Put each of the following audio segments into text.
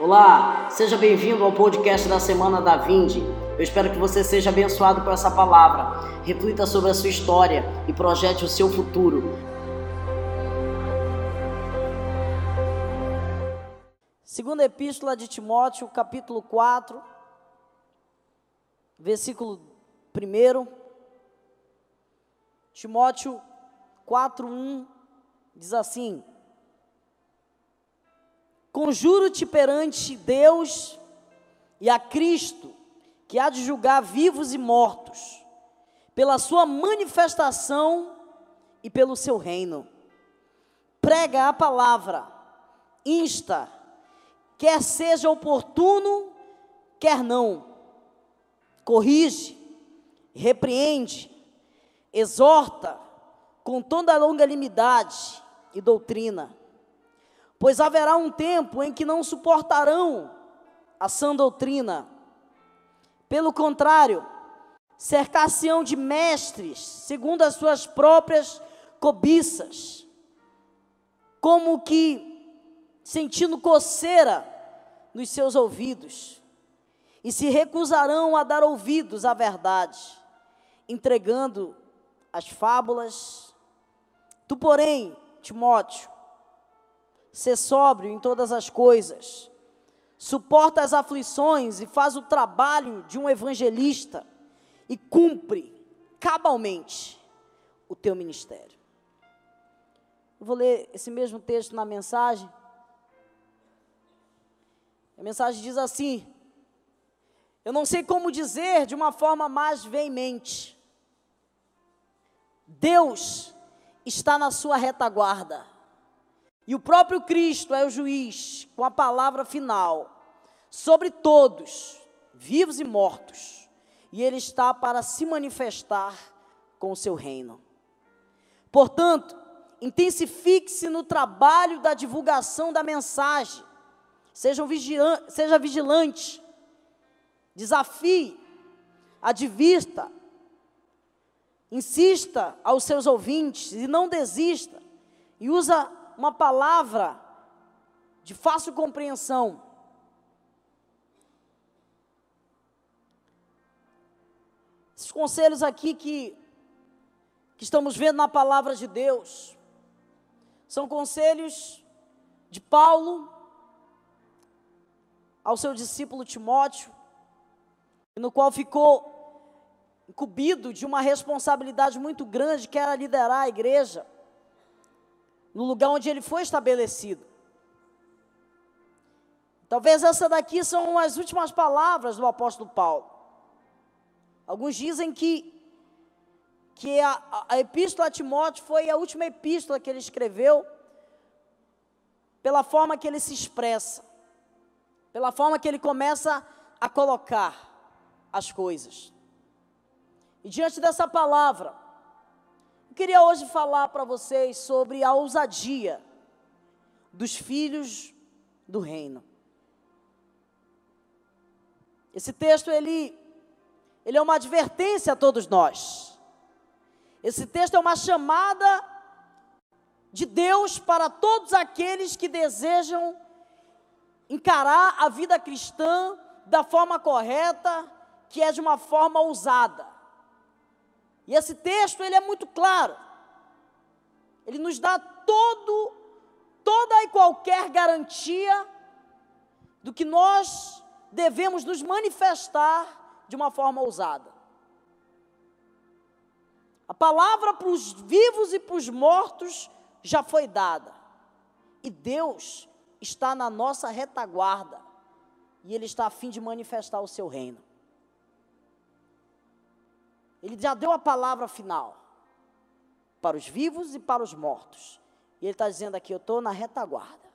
Olá, seja bem-vindo ao podcast da Semana da Vinde. Eu espero que você seja abençoado por essa palavra. Reflita sobre a sua história e projete o seu futuro. Segunda Epístola de Timóteo, capítulo 4, versículo 1. Timóteo 4:1 diz assim: Conjuro-te perante Deus e a Cristo, que há de julgar vivos e mortos, pela sua manifestação e pelo seu reino. Prega a palavra, insta, quer seja oportuno, quer não. Corrige, repreende, exorta com toda a longanimidade e doutrina. Pois haverá um tempo em que não suportarão a sã doutrina. Pelo contrário, cercar-se-ão de mestres, segundo as suas próprias cobiças, como que sentindo coceira nos seus ouvidos, e se recusarão a dar ouvidos à verdade, entregando as fábulas. Tu, porém, Timóteo, Ser sóbrio em todas as coisas. Suporta as aflições e faz o trabalho de um evangelista e cumpre cabalmente o teu ministério. Eu vou ler esse mesmo texto na mensagem. A mensagem diz assim: Eu não sei como dizer de uma forma mais veemente. Deus está na sua retaguarda. E o próprio Cristo é o juiz com a palavra final sobre todos, vivos e mortos. E ele está para se manifestar com o seu reino. Portanto, intensifique-se no trabalho da divulgação da mensagem. Seja, vigilante, seja vigilante, desafie, advirta, insista aos seus ouvintes e não desista. E usa uma palavra de fácil compreensão. Esses conselhos aqui que, que estamos vendo na palavra de Deus são conselhos de Paulo ao seu discípulo Timóteo, no qual ficou incumbido de uma responsabilidade muito grande, que era liderar a igreja no lugar onde ele foi estabelecido. Talvez essa daqui são as últimas palavras do apóstolo Paulo. Alguns dizem que, que a, a epístola a Timóteo foi a última epístola que ele escreveu, pela forma que ele se expressa, pela forma que ele começa a colocar as coisas. E diante dessa palavra, queria hoje falar para vocês sobre a ousadia dos filhos do reino. Esse texto ele ele é uma advertência a todos nós. Esse texto é uma chamada de Deus para todos aqueles que desejam encarar a vida cristã da forma correta, que é de uma forma ousada. E esse texto ele é muito claro. Ele nos dá todo toda e qualquer garantia do que nós devemos nos manifestar de uma forma ousada. A palavra para os vivos e para os mortos já foi dada. E Deus está na nossa retaguarda. E Ele está a fim de manifestar o seu reino. Ele já deu a palavra final para os vivos e para os mortos. E ele está dizendo aqui: eu estou na retaguarda.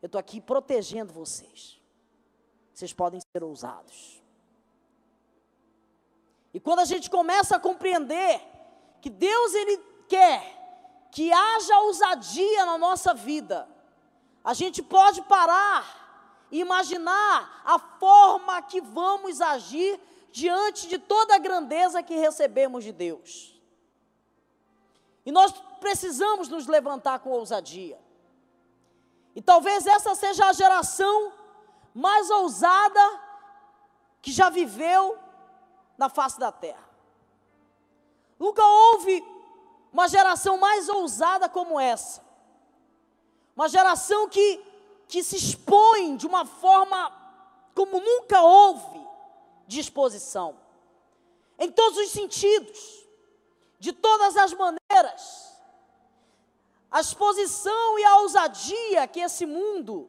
Eu estou aqui protegendo vocês. Vocês podem ser ousados. E quando a gente começa a compreender que Deus ele quer que haja ousadia na nossa vida, a gente pode parar e imaginar a forma que vamos agir diante de toda a grandeza que recebemos de Deus. E nós precisamos nos levantar com ousadia. E talvez essa seja a geração mais ousada que já viveu na face da terra. Nunca houve uma geração mais ousada como essa. Uma geração que, que se expõe de uma forma como nunca houve de exposição. Em todos os sentidos, de todas as maneiras. A exposição e a ousadia que esse mundo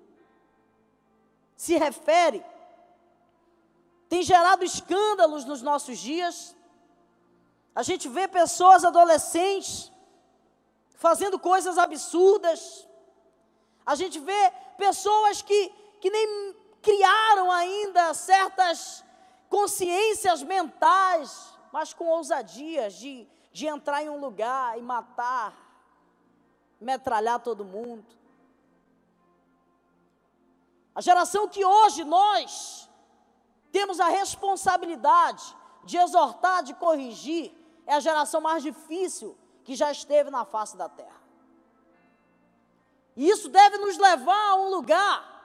se refere tem gerado escândalos nos nossos dias. A gente vê pessoas adolescentes fazendo coisas absurdas. A gente vê pessoas que, que nem criaram ainda certas consciências mentais, mas com ousadias de, de entrar em um lugar e matar, metralhar todo mundo. A geração que hoje nós temos a responsabilidade de exortar, de corrigir, é a geração mais difícil que já esteve na face da terra. E isso deve nos levar a um lugar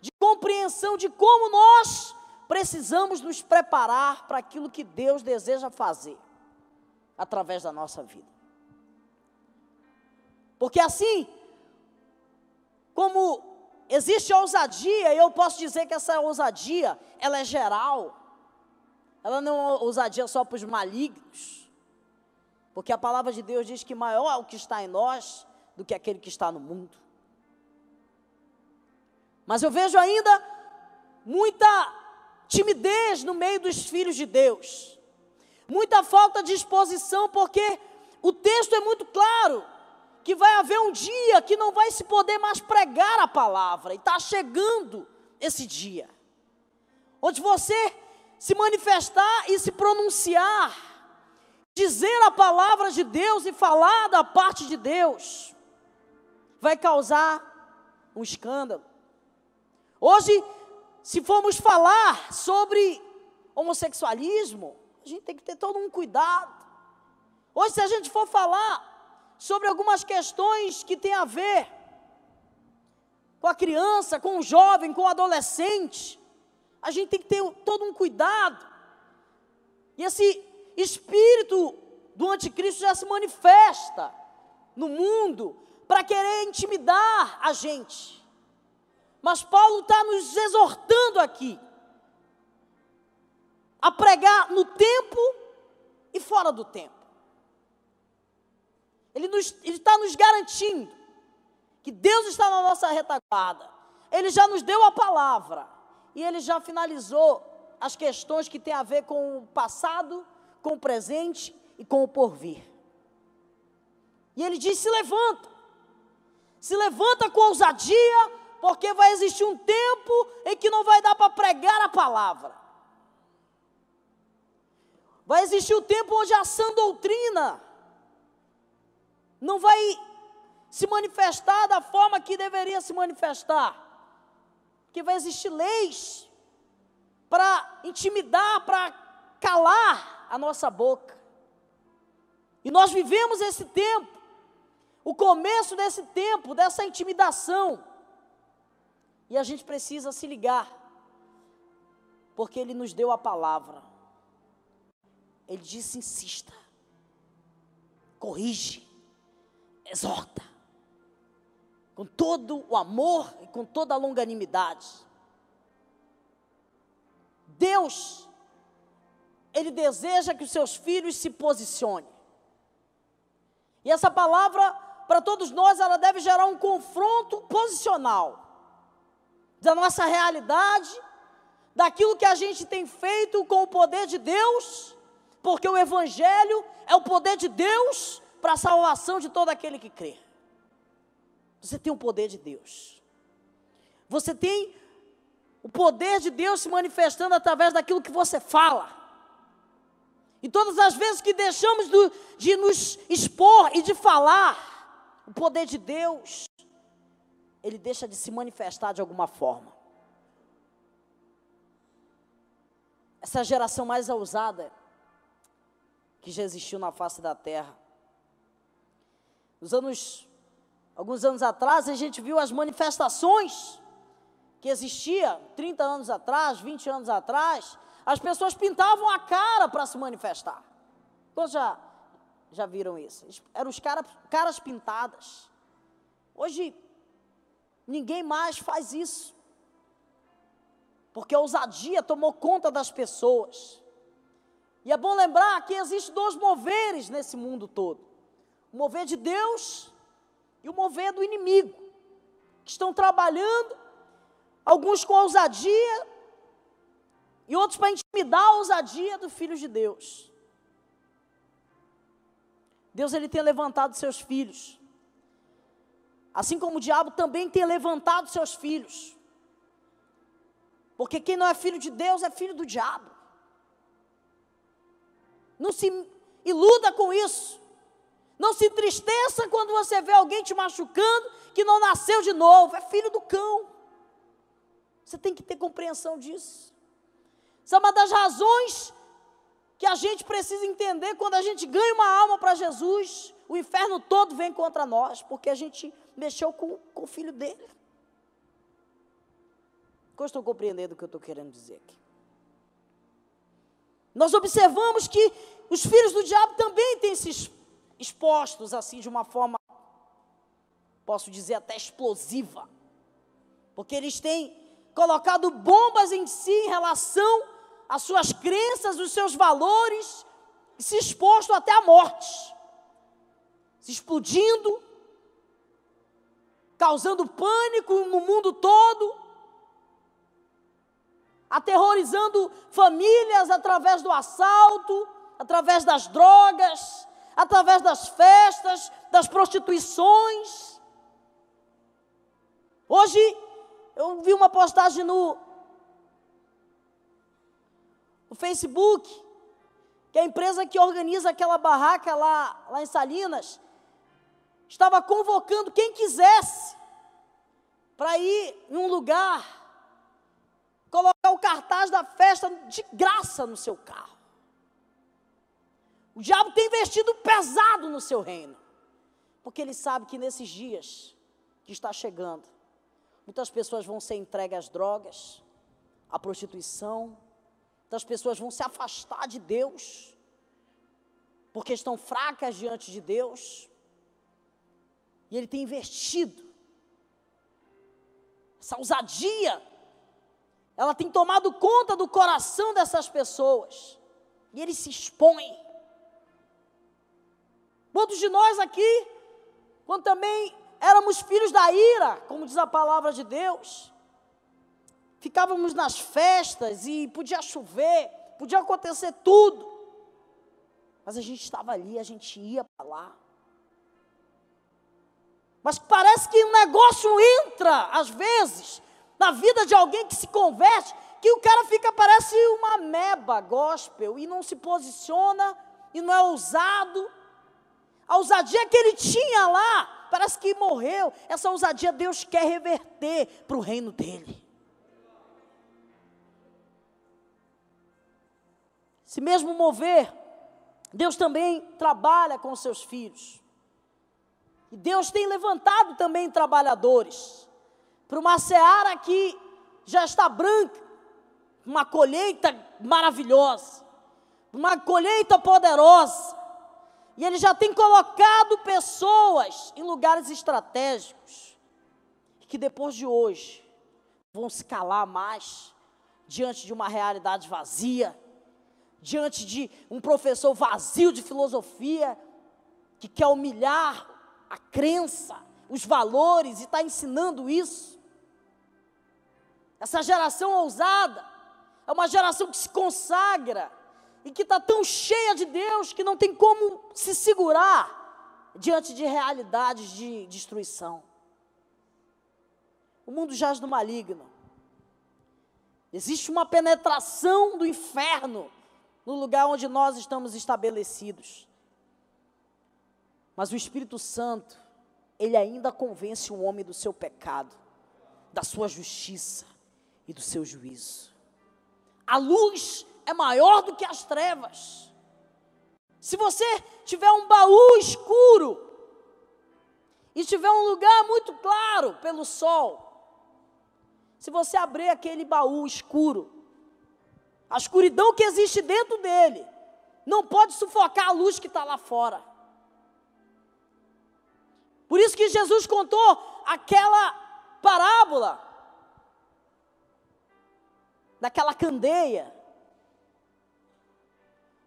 de compreensão de como nós precisamos nos preparar para aquilo que Deus deseja fazer através da nossa vida. Porque assim, como existe ousadia, e eu posso dizer que essa ousadia, ela é geral. Ela não é ousadia só para os malignos. Porque a palavra de Deus diz que maior é o que está em nós do que aquele que está no mundo. Mas eu vejo ainda muita timidez no meio dos filhos de Deus. Muita falta de exposição, porque o texto é muito claro que vai haver um dia que não vai se poder mais pregar a palavra, e está chegando esse dia, onde você se manifestar e se pronunciar, dizer a palavra de Deus e falar da parte de Deus, vai causar um escândalo. Hoje, se formos falar sobre homossexualismo, a gente tem que ter todo um cuidado. Hoje, se a gente for falar sobre algumas questões que têm a ver com a criança, com o jovem, com o adolescente. A gente tem que ter todo um cuidado. E esse espírito do anticristo já se manifesta no mundo para querer intimidar a gente. Mas Paulo está nos exortando aqui a pregar no tempo e fora do tempo. Ele, nos, ele está nos garantindo que Deus está na nossa retaguarda. Ele já nos deu a palavra e ele já finalizou as questões que têm a ver com o passado, com o presente e com o porvir. E ele diz: se levanta, se levanta com ousadia, porque vai existir um tempo em que não vai dar para pregar a palavra. Vai existir o um tempo onde a sã doutrina não vai se manifestar da forma que deveria se manifestar. Que vai existir leis para intimidar, para calar a nossa boca. E nós vivemos esse tempo, o começo desse tempo, dessa intimidação. E a gente precisa se ligar, porque Ele nos deu a palavra. Ele disse: insista, corrige, exorta, com todo o amor e com toda a longanimidade. Deus, Ele deseja que os seus filhos se posicionem. E essa palavra, para todos nós, ela deve gerar um confronto posicional da nossa realidade, daquilo que a gente tem feito com o poder de Deus, porque o Evangelho é o poder de Deus para a salvação de todo aquele que crê. Você tem o poder de Deus. Você tem o poder de Deus se manifestando através daquilo que você fala. E todas as vezes que deixamos de nos expor e de falar, o poder de Deus, ele deixa de se manifestar de alguma forma. Essa geração mais ousada que já existiu na face da terra nos anos, alguns anos atrás, a gente viu as manifestações que existia 30 anos atrás, 20 anos atrás, as pessoas pintavam a cara para se manifestar. Todos já, já viram isso? Eram os cara, caras pintadas. Hoje, ninguém mais faz isso. Porque a ousadia tomou conta das pessoas. E é bom lembrar que existem dois moveres nesse mundo todo: o mover de Deus e o mover do inimigo, que estão trabalhando, alguns com ousadia e outros para intimidar a ousadia dos filhos de Deus. Deus ele tem levantado seus filhos. Assim como o diabo também tem levantado seus filhos. Porque quem não é filho de Deus é filho do diabo. Não se iluda com isso. Não se entristeça quando você vê alguém te machucando que não nasceu de novo. É filho do cão. Você tem que ter compreensão disso. Essa é uma das razões que a gente precisa entender quando a gente ganha uma alma para Jesus. O inferno todo vem contra nós, porque a gente mexeu com, com o filho dele. Eu estou compreendendo o que eu estou querendo dizer aqui. Nós observamos que os filhos do diabo também têm se expostos assim de uma forma, posso dizer até explosiva, porque eles têm colocado bombas em si em relação às suas crenças, os seus valores, e se exposto até a morte, se explodindo, causando pânico no mundo todo, aterrorizando famílias através do assalto, através das drogas, através das festas, das prostituições. Hoje eu vi uma postagem no, no Facebook, que a empresa que organiza aquela barraca lá, lá em Salinas, estava convocando quem quisesse para ir em um lugar colocar o cartaz da festa de graça no seu carro. O diabo tem investido pesado no seu reino, porque ele sabe que nesses dias que está chegando, muitas pessoas vão ser entregues às drogas, à prostituição, muitas pessoas vão se afastar de Deus, porque estão fracas diante de Deus, e ele tem investido essa ousadia ela tem tomado conta do coração dessas pessoas. E ele se expõe. Muitos de nós aqui, quando também éramos filhos da ira, como diz a palavra de Deus, ficávamos nas festas e podia chover, podia acontecer tudo. Mas a gente estava ali, a gente ia para lá. Mas parece que o negócio entra, às vezes, na vida de alguém que se converte, que o cara fica, parece uma meba gospel, e não se posiciona, e não é ousado. A ousadia que ele tinha lá, parece que morreu. Essa ousadia Deus quer reverter para o reino dele. Se mesmo mover, Deus também trabalha com seus filhos. E Deus tem levantado também trabalhadores para uma seara que já está branca, uma colheita maravilhosa, uma colheita poderosa. E ele já tem colocado pessoas em lugares estratégicos, que depois de hoje vão se calar mais diante de uma realidade vazia, diante de um professor vazio de filosofia, que quer humilhar a crença, os valores e está ensinando isso. Essa geração ousada é uma geração que se consagra e que está tão cheia de Deus que não tem como se segurar diante de realidades de destruição. O mundo jaz no maligno. Existe uma penetração do inferno no lugar onde nós estamos estabelecidos. Mas o Espírito Santo, ele ainda convence o homem do seu pecado, da sua justiça, e do seu juízo. A luz é maior do que as trevas. Se você tiver um baú escuro e tiver um lugar muito claro pelo sol, se você abrir aquele baú escuro, a escuridão que existe dentro dele, não pode sufocar a luz que está lá fora. Por isso que Jesus contou aquela parábola daquela candeia.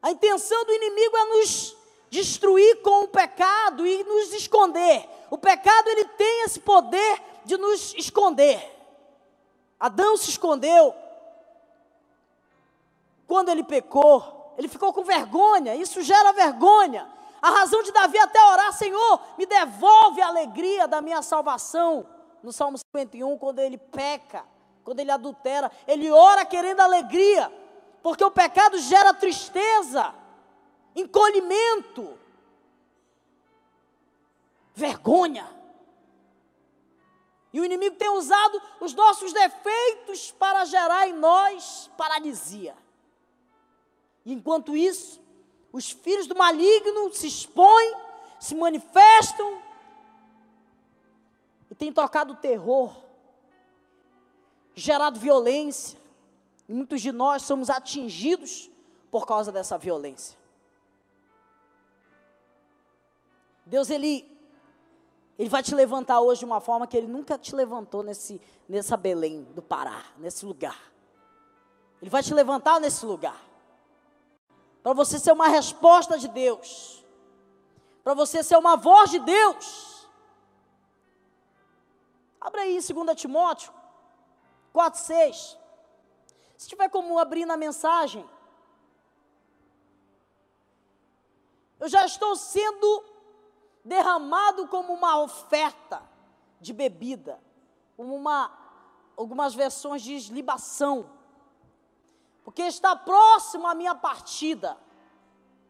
A intenção do inimigo é nos destruir com o pecado e nos esconder. O pecado ele tem esse poder de nos esconder. Adão se escondeu quando ele pecou, ele ficou com vergonha, isso gera vergonha. A razão de Davi até orar, Senhor, me devolve a alegria da minha salvação. No Salmo 51, quando ele peca, quando ele adultera, ele ora querendo alegria, porque o pecado gera tristeza, encolhimento, vergonha. E o inimigo tem usado os nossos defeitos para gerar em nós paralisia. E enquanto isso, os filhos do maligno se expõem, se manifestam e têm tocado terror, gerado violência. E muitos de nós somos atingidos por causa dessa violência. Deus, Ele ele vai te levantar hoje de uma forma que ele nunca te levantou nesse, nessa Belém do Pará, nesse lugar. Ele vai te levantar nesse lugar. Para você ser uma resposta de Deus. Para você ser uma voz de Deus. Abra aí 2 Timóteo 4, 6. Se tiver como abrir na mensagem. Eu já estou sendo derramado como uma oferta de bebida, como uma, algumas versões diz libação, porque está próximo a minha partida.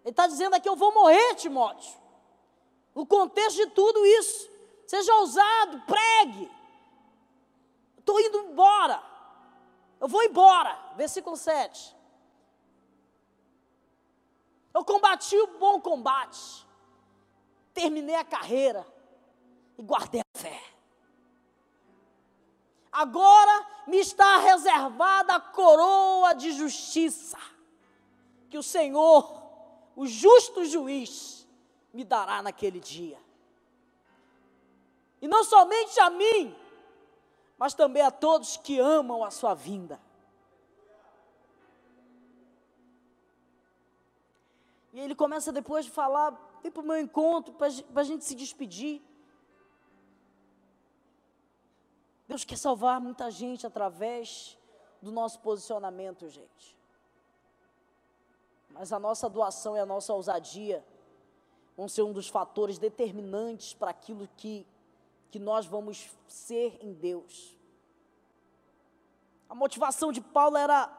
Ele está dizendo aqui: eu vou morrer, Timóteo. No contexto de tudo isso, seja ousado, pregue. Estou indo embora. Eu vou embora. Versículo 7. Eu combati o bom combate terminei a carreira e guardei a fé. Agora me está reservada a coroa de justiça, que o Senhor, o justo juiz, me dará naquele dia. E não somente a mim, mas também a todos que amam a sua vinda. E ele começa depois de falar vem para o meu encontro, para a gente se despedir. Deus quer salvar muita gente através do nosso posicionamento, gente. Mas a nossa doação e a nossa ousadia vão ser um dos fatores determinantes para aquilo que, que nós vamos ser em Deus. A motivação de Paulo era,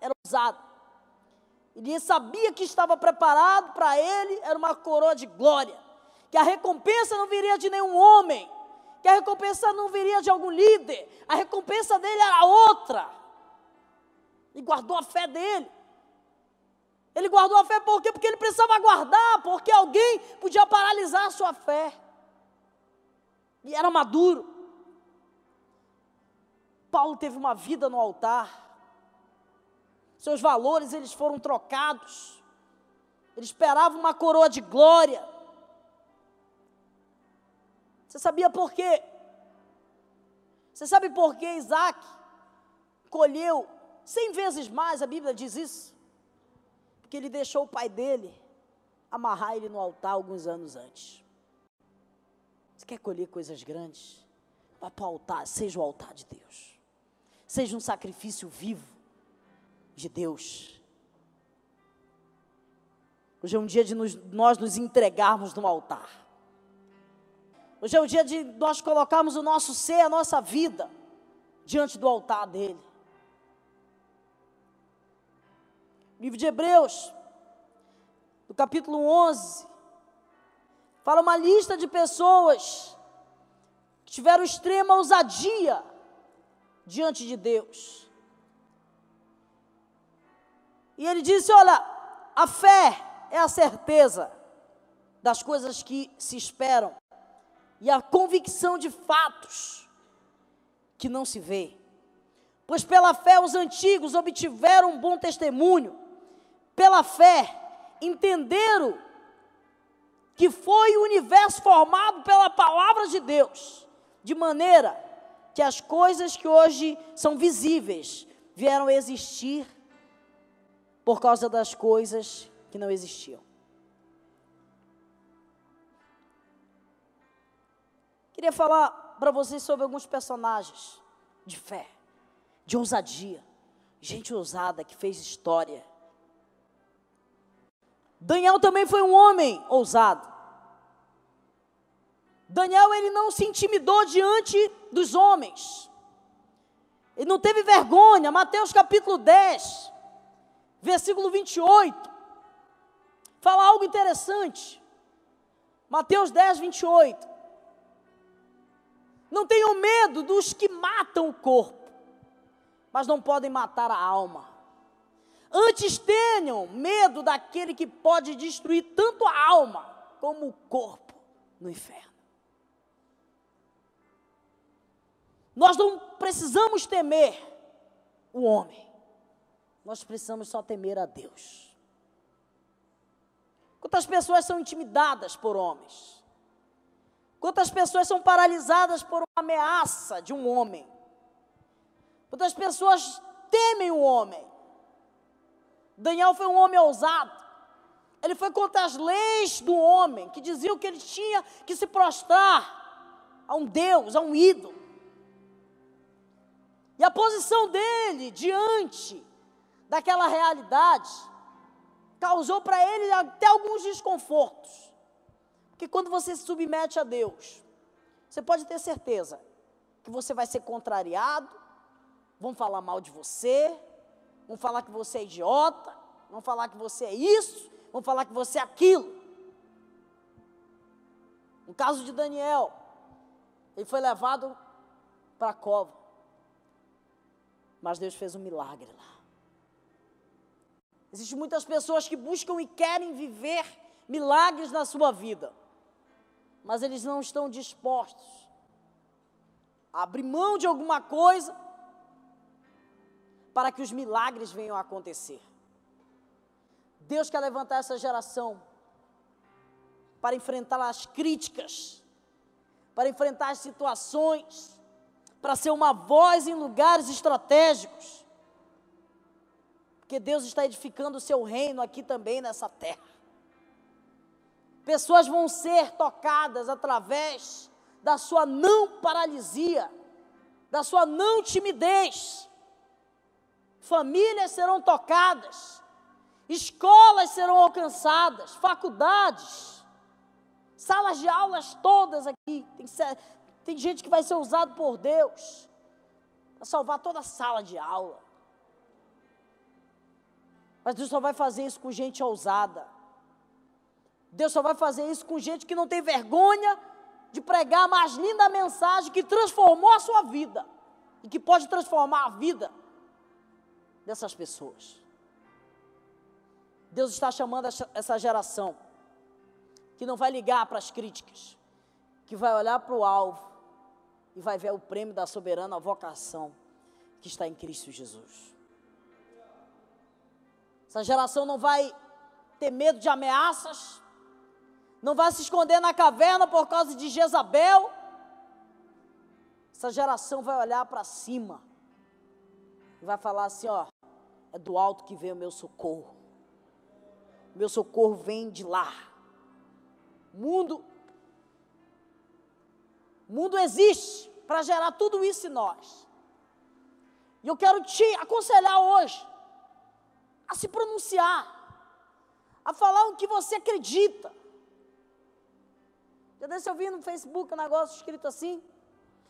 era ousada. Ele sabia que estava preparado para ele, era uma coroa de glória. Que a recompensa não viria de nenhum homem, que a recompensa não viria de algum líder, a recompensa dele era outra. E guardou a fé dele. Ele guardou a fé por quê? Porque ele precisava guardar, porque alguém podia paralisar a sua fé. E era maduro. Paulo teve uma vida no altar seus valores eles foram trocados. Ele esperava uma coroa de glória. Você sabia por quê? Você sabe por que Isaac colheu cem vezes mais, a Bíblia diz isso? Porque ele deixou o pai dele amarrar ele no altar alguns anos antes. Você quer colher coisas grandes? Vá para o altar, seja o altar de Deus. Seja um sacrifício vivo de Deus. Hoje é um dia de nos, nós nos entregarmos no altar. Hoje é o dia de nós colocarmos o nosso ser, a nossa vida, diante do altar dele. Livro de Hebreus, no capítulo 11, fala uma lista de pessoas que tiveram extrema ousadia diante de Deus. E ele disse: Olha, a fé é a certeza das coisas que se esperam e a convicção de fatos que não se vê. Pois pela fé os antigos obtiveram um bom testemunho. Pela fé entenderam que foi o universo formado pela palavra de Deus, de maneira que as coisas que hoje são visíveis vieram a existir por causa das coisas que não existiam. Queria falar para vocês sobre alguns personagens de fé, de ousadia, gente ousada que fez história. Daniel também foi um homem ousado. Daniel ele não se intimidou diante dos homens. Ele não teve vergonha. Mateus capítulo 10, versículo 28. Fala algo interessante. Mateus 10, 28. Não tenham medo dos que matam o corpo, mas não podem matar a alma. Antes tenham medo daquele que pode destruir tanto a alma como o corpo no inferno. Nós não precisamos temer o homem, nós precisamos só temer a Deus. Quantas pessoas são intimidadas por homens? Quantas pessoas são paralisadas por uma ameaça de um homem? Quantas pessoas temem o homem? Daniel foi um homem ousado. Ele foi contra as leis do homem, que diziam que ele tinha que se prostrar a um Deus, a um ídolo. E a posição dele diante daquela realidade causou para ele até alguns desconfortos. Porque quando você se submete a Deus, você pode ter certeza que você vai ser contrariado, vão falar mal de você, vão falar que você é idiota, vão falar que você é isso, vão falar que você é aquilo. No caso de Daniel, ele foi levado para a cova. Mas Deus fez um milagre lá. Existem muitas pessoas que buscam e querem viver milagres na sua vida, mas eles não estão dispostos a abrir mão de alguma coisa para que os milagres venham a acontecer. Deus quer levantar essa geração para enfrentar as críticas, para enfrentar as situações, para ser uma voz em lugares estratégicos. Porque Deus está edificando o seu reino aqui também nessa terra. Pessoas vão ser tocadas através da sua não paralisia, da sua não timidez. Famílias serão tocadas, escolas serão alcançadas, faculdades, salas de aulas todas aqui. Tem, tem gente que vai ser usado por Deus para salvar toda a sala de aula. Mas Deus só vai fazer isso com gente ousada. Deus só vai fazer isso com gente que não tem vergonha de pregar a mais linda mensagem que transformou a sua vida e que pode transformar a vida dessas pessoas. Deus está chamando essa geração que não vai ligar para as críticas, que vai olhar para o alvo e vai ver o prêmio da soberana vocação que está em Cristo Jesus. Essa geração não vai ter medo de ameaças, não vai se esconder na caverna por causa de Jezabel. Essa geração vai olhar para cima e vai falar assim: ó, é do alto que vem o meu socorro. Meu socorro vem de lá. Mundo, mundo existe para gerar tudo isso em nós. E eu quero te aconselhar hoje a se pronunciar, a falar o que você acredita. Já desse eu vi no Facebook um negócio escrito assim.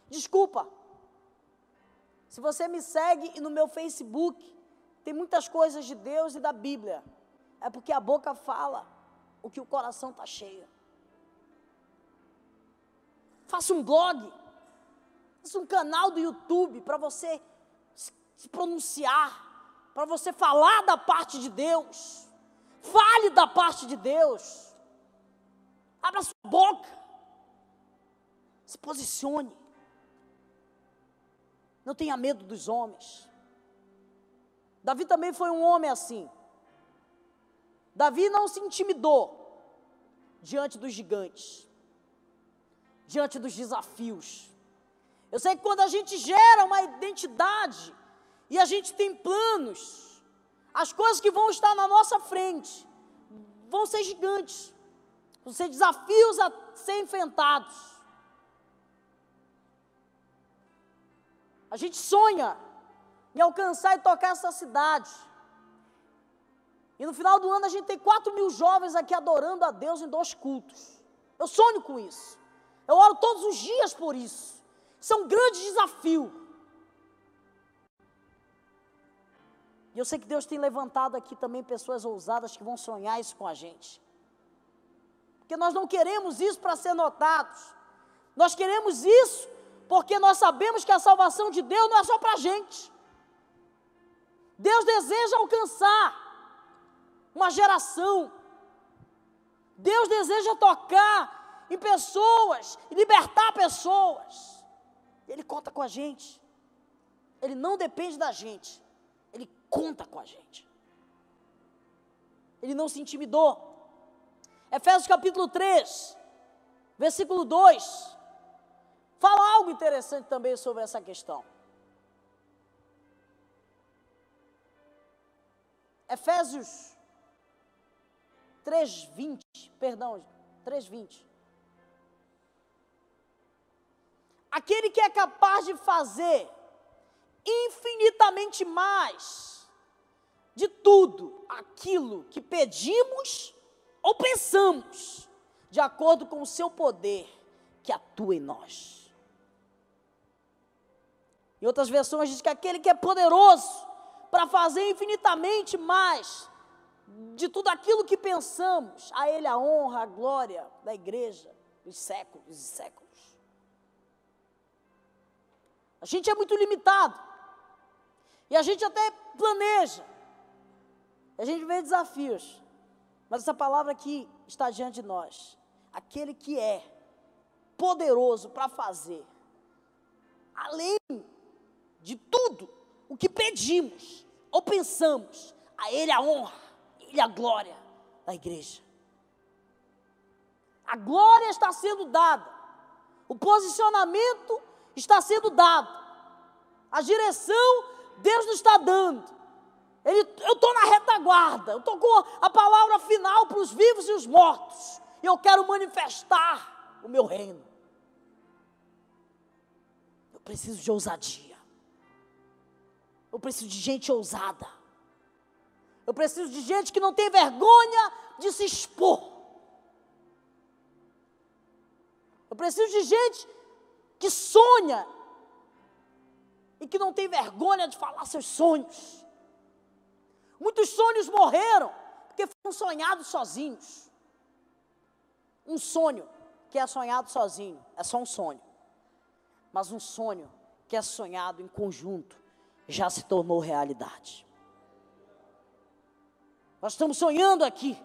Desculpa. Se você me segue e no meu Facebook tem muitas coisas de Deus e da Bíblia, é porque a boca fala o que o coração está cheio. Faça um blog, faça um canal do YouTube para você se pronunciar, para você falar da parte de Deus. Fale da parte de Deus. Abra sua boca. Se posicione. Não tenha medo dos homens. Davi também foi um homem assim. Davi não se intimidou diante dos gigantes, diante dos desafios. Eu sei que quando a gente gera uma identidade e a gente tem planos, as coisas que vão estar na nossa frente vão ser gigantes, vão ser desafios a ser enfrentados. A gente sonha em alcançar e tocar essa cidade. E no final do ano a gente tem 4 mil jovens aqui adorando a Deus em dois cultos. Eu sonho com isso. Eu oro todos os dias por isso. Isso é um grande desafio. E eu sei que Deus tem levantado aqui também pessoas ousadas que vão sonhar isso com a gente. Porque nós não queremos isso para ser notados. Nós queremos isso porque nós sabemos que a salvação de Deus não é só para a gente. Deus deseja alcançar uma geração. Deus deseja tocar em pessoas e libertar pessoas. Ele conta com a gente. Ele não depende da gente conta com a gente. Ele não se intimidou. Efésios capítulo 3, versículo 2, fala algo interessante também sobre essa questão. Efésios 3:20, perdão, 3:20. Aquele que é capaz de fazer infinitamente mais de tudo aquilo que pedimos ou pensamos, de acordo com o seu poder que atua em nós. Em outras versões diz que aquele que é poderoso para fazer infinitamente mais de tudo aquilo que pensamos, a ele a honra, a glória da igreja dos séculos e séculos. A gente é muito limitado. E a gente até planeja, a gente vê desafios, mas essa palavra aqui está diante de nós. Aquele que é poderoso para fazer, além de tudo o que pedimos ou pensamos, a Ele a honra, a Ele a glória da igreja. A glória está sendo dada, o posicionamento está sendo dado, a direção Deus nos está dando. Ele, eu estou na retaguarda, eu estou com a palavra final para os vivos e os mortos. E eu quero manifestar o meu reino. Eu preciso de ousadia. Eu preciso de gente ousada. Eu preciso de gente que não tem vergonha de se expor. Eu preciso de gente que sonha e que não tem vergonha de falar seus sonhos. Muitos sonhos morreram porque foram sonhados sozinhos. Um sonho que é sonhado sozinho é só um sonho. Mas um sonho que é sonhado em conjunto já se tornou realidade. Nós estamos sonhando aqui.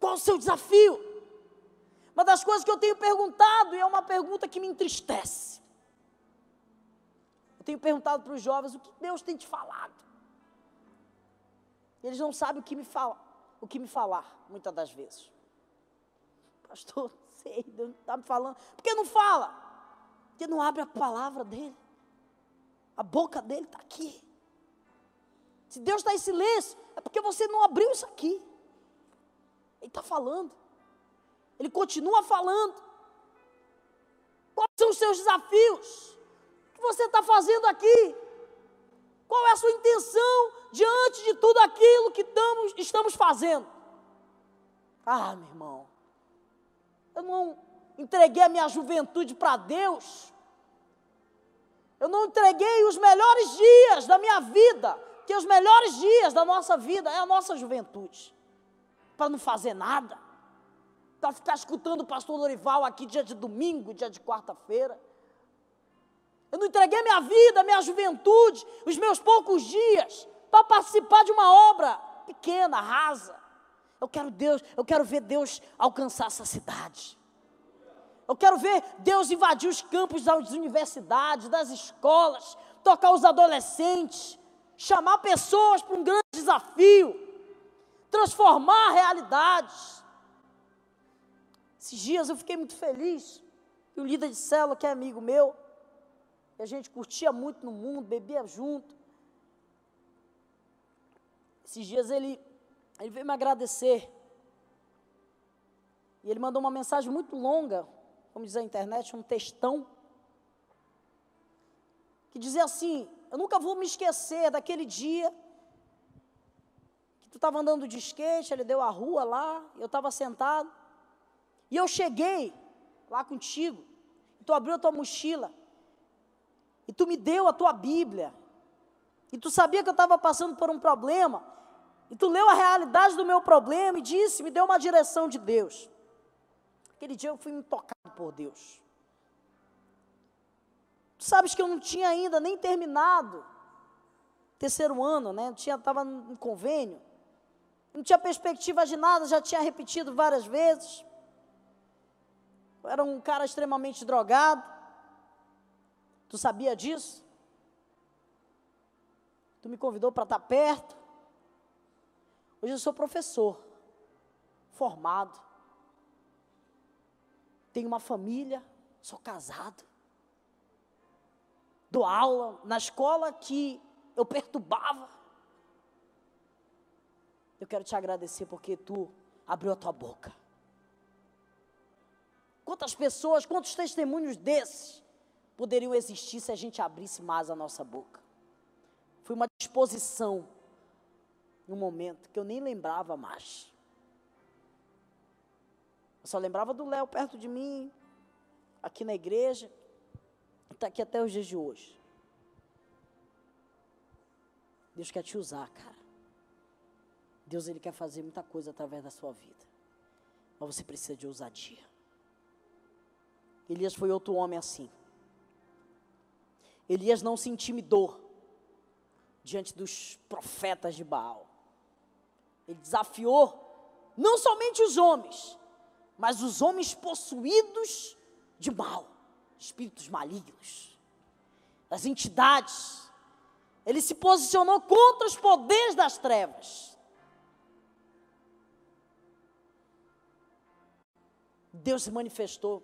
Qual o seu desafio? Uma das coisas que eu tenho perguntado, e é uma pergunta que me entristece. Eu tenho perguntado para os jovens o que Deus tem te falado. Eles não sabem o que me fala, o que me falar, muitas das vezes. Pastor, sei, Deus está me falando. Por que não fala? Porque não abre a palavra dele. A boca dele está aqui. Se Deus está em silêncio, é porque você não abriu isso aqui. Ele está falando. Ele continua falando. Quais são os seus desafios? O que você está fazendo aqui? Qual é a sua intenção diante de tudo aquilo que estamos, estamos fazendo? Ah, meu irmão, eu não entreguei a minha juventude para Deus. Eu não entreguei os melhores dias da minha vida, que os melhores dias da nossa vida é a nossa juventude. Para não fazer nada. Para ficar escutando o pastor Lorival aqui dia de domingo, dia de quarta-feira. Eu não entreguei minha vida, minha juventude, os meus poucos dias para participar de uma obra pequena, rasa. Eu quero Deus, eu quero ver Deus alcançar essa cidade. Eu quero ver Deus invadir os campos das universidades, das escolas, tocar os adolescentes. chamar pessoas para um grande desafio, transformar realidades. Esses dias eu fiquei muito feliz. E o líder de célula, que é amigo meu, e a gente curtia muito no mundo, bebia junto. Esses dias ele, ele veio me agradecer. E ele mandou uma mensagem muito longa, como diz a internet, um textão, que dizia assim: Eu nunca vou me esquecer daquele dia que tu estava andando de skate, ele deu a rua lá, eu estava sentado, e eu cheguei lá contigo, e tu abriu a tua mochila, e tu me deu a tua Bíblia, e tu sabia que eu estava passando por um problema, e tu leu a realidade do meu problema e disse, me deu uma direção de Deus. Aquele dia eu fui me tocado por Deus. Tu sabes que eu não tinha ainda nem terminado terceiro ano, né? Estava em convênio. Não tinha perspectiva de nada, já tinha repetido várias vezes. Eu era um cara extremamente drogado. Tu sabia disso? Tu me convidou para estar perto. Hoje eu sou professor, formado. Tenho uma família, sou casado. Dou aula na escola que eu perturbava. Eu quero te agradecer porque tu abriu a tua boca. Quantas pessoas, quantos testemunhos desses poderiam existir se a gente abrisse mais a nossa boca? Foi uma disposição, num momento que eu nem lembrava mais. Só lembrava do Léo perto de mim, aqui na igreja, está aqui até os dias de hoje. Deus quer te usar, cara. Deus ele quer fazer muita coisa através da sua vida. Mas você precisa de ousadia. Elias foi outro homem assim. Elias não se intimidou diante dos profetas de Baal. Ele desafiou não somente os homens, mas os homens possuídos de mal, espíritos malignos, as entidades. Ele se posicionou contra os poderes das trevas. Deus se manifestou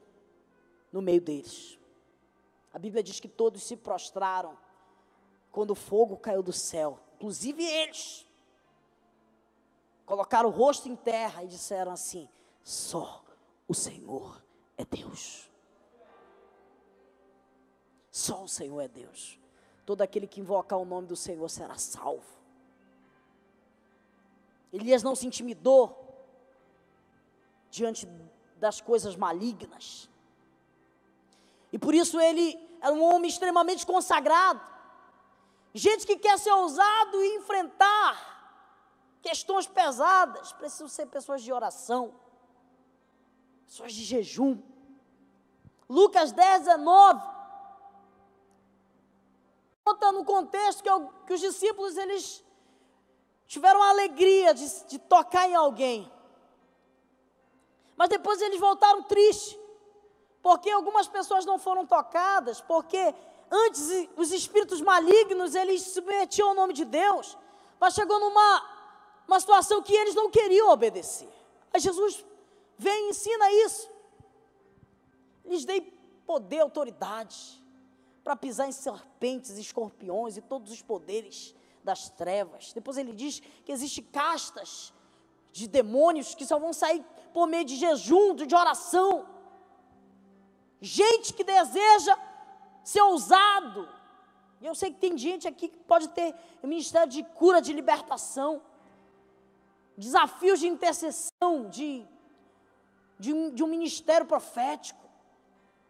no meio deles. A Bíblia diz que todos se prostraram quando o fogo caiu do céu, inclusive eles. Colocaram o rosto em terra e disseram assim: só o Senhor é Deus. Só o Senhor é Deus. Todo aquele que invocar o nome do Senhor será salvo. Elias não se intimidou diante das coisas malignas. E por isso ele era um homem extremamente consagrado. Gente que quer ser ousado e enfrentar questões pesadas, precisam ser pessoas de oração, pessoas de jejum. Lucas 10, 19. Conta no contexto que, que, os discípulos eles tiveram a alegria de, de tocar em alguém. Mas depois eles voltaram tristes, porque algumas pessoas não foram tocadas, porque antes os espíritos malignos eles submetiam ao nome de Deus, mas chegou numa uma situação que eles não queriam obedecer. Aí Jesus vem e ensina isso. Lhes dei poder, autoridade para pisar em serpentes, escorpiões e todos os poderes das trevas. Depois ele diz que existe castas de demônios que só vão sair por meio de jejum, de oração. Gente que deseja ser ousado. E eu sei que tem gente aqui que pode ter ministério de cura, de libertação desafios de intercessão, de, de, um, de um ministério profético,